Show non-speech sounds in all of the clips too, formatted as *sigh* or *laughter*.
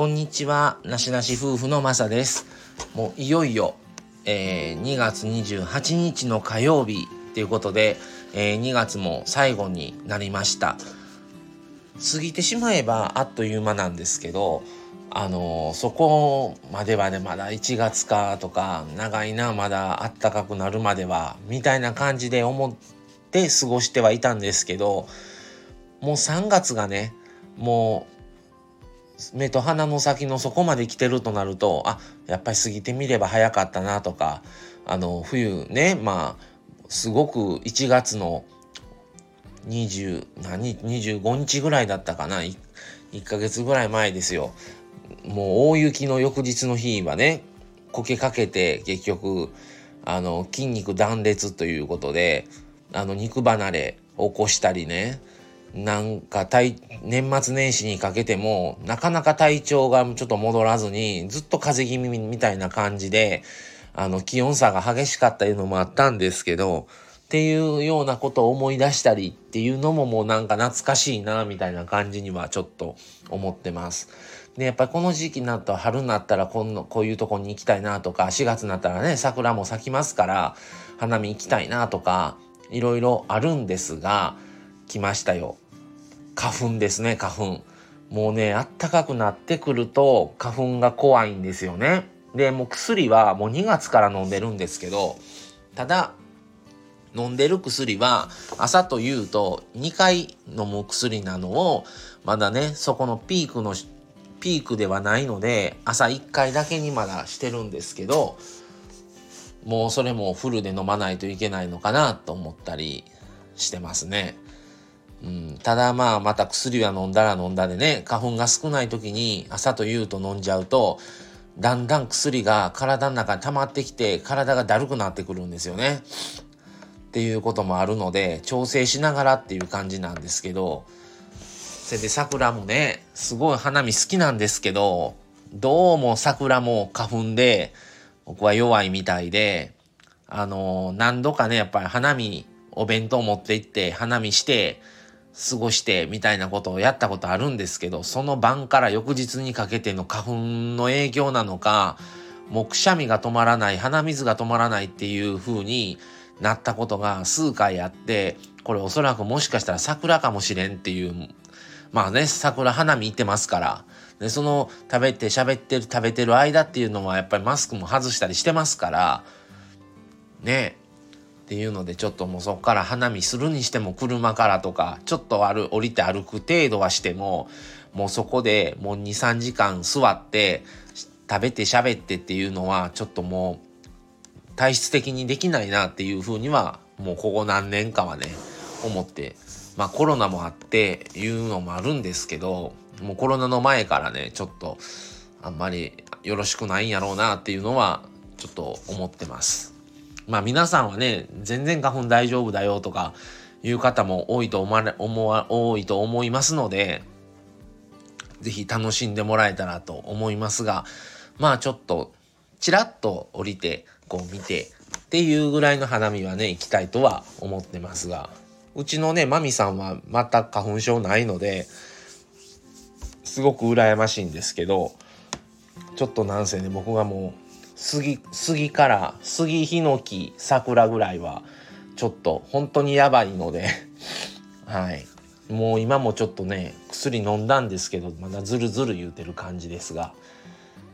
こんにちは、なしなし夫婦のまさです。もういよいよ、えー、2月28日の火曜日ということで、えー、2月も最後になりました。過ぎてしまえばあっという間なんですけど、あのー、そこまではね、まだ1月かとか、長いな、まだあったかくなるまでは、みたいな感じで思って過ごしてはいたんですけど、もう3月がね、もう目と鼻の先のそこまで来てるとなるとあやっぱり過ぎてみれば早かったなとかあの冬ねまあすごく1月の20何25日ぐらいだったかな 1, 1ヶ月ぐらい前ですよ。もう大雪の翌日の日はねこけかけて結局あの筋肉断裂ということであの肉離れ起こしたりねなんか年末年始にかけてもなかなか体調がちょっと戻らずにずっと風邪気味みたいな感じであの気温差が激しかったいうのもあったんですけどっていうようなことを思い出したりっていうのももうなんか懐かしいなみたいな感じにはちょっと思ってます。でやっぱりこの時期になると春になったらこんこういうとこに行きたいなとか4月になったらね桜も咲きますから花見行きたいなとかいろいろあるんですが来ましたよ花粉ですね、花粉。もうね、あったかくなってくると花粉が怖いんですよね。で、もう薬はもう2月から飲んでるんですけど、ただ、飲んでる薬は朝と夕と2回飲む薬なのを、まだね、そこのピークの、ピークではないので、朝1回だけにまだしてるんですけど、もうそれもフルで飲まないといけないのかなと思ったりしてますね。うん、ただまあまた薬は飲んだら飲んだでね花粉が少ない時に朝と夕と飲んじゃうとだんだん薬が体の中に溜まってきて体がだるくなってくるんですよね。っていうこともあるので調整しながらっていう感じなんですけどそれで桜もねすごい花見好きなんですけどどうも桜も花粉で僕は弱いみたいであの何度かねやっぱり花見お弁当持って行って花見して過ごしてみたいなことをやったことあるんですけど、その晩から翌日にかけての花粉の影響なのか、もうくしゃみが止まらない、鼻水が止まらないっていう風になったことが数回あって、これおそらくもしかしたら桜かもしれんっていう、まあね、桜花見行ってますから、で、その食べて喋ってる食べてる間っていうのはやっぱりマスクも外したりしてますから、ね、っていうのでちょっともうそこから花見するにしても車からとかちょっと歩降りて歩く程度はしてももうそこでもう23時間座って食べて喋ってっていうのはちょっともう体質的にできないなっていうふうにはもうここ何年かはね思ってまあコロナもあっていうのもあるんですけどもうコロナの前からねちょっとあんまりよろしくないんやろうなっていうのはちょっと思ってます。まあ皆さんはね、全然花粉大丈夫だよとかいう方も多いと思われ、思わ、多いと思いますので、ぜひ楽しんでもらえたらと思いますが、まあちょっと、ちらっと降りて、こう見て、っていうぐらいの花見はね、行きたいとは思ってますが、うちのね、マミさんは全く花粉症ないので、すごく羨ましいんですけど、ちょっとなんせね、僕がもう、杉杉から杉ヒノキ桜ぐらいはちょっと本当にやばいので *laughs* はい。もう今もちょっとね薬飲んだんですけどまだズルズル言うてる感じですが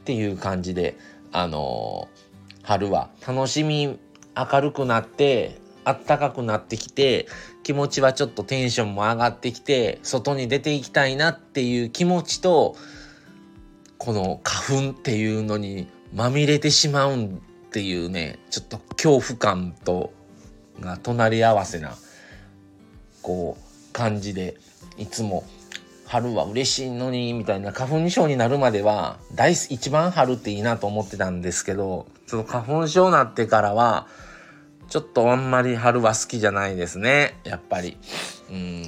っていう感じであのー、春は。楽しみ明るくなってあったかくなってきて気持ちはちょっとテンションも上がってきて外に出ていきたいなっていう気持ちとこの花粉っていうのにまみれてしまうんっていうねちょっと恐怖感とが隣り合わせなこう感じでいつも春は嬉しいのにみたいな花粉症になるまでは大一番春っていいなと思ってたんですけどその花粉症になってからはちょっとあんまり春は好きじゃないですねやっぱり。うん。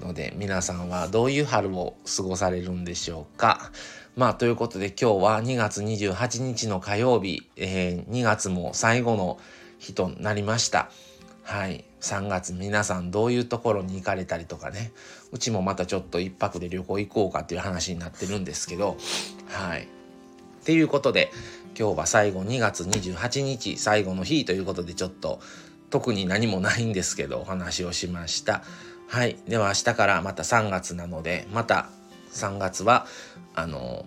ので皆さんはどういう春を過ごされるんでしょうか。まあということで今日は2月28日の火曜日、えー、2月も最後の日となりました。はい。3月皆さんどういうところに行かれたりとかねうちもまたちょっと一泊で旅行行こうかっていう話になってるんですけどはい。っていうことで今日は最後2月28日最後の日ということでちょっと特に何もないんですけどお話をしました。はい。では明日からまた3月なのでまた3月はあの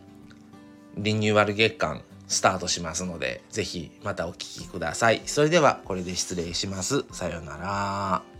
リニューアル月間スタートしますので、ぜひまたお聴きください。それではこれで失礼します。さようなら。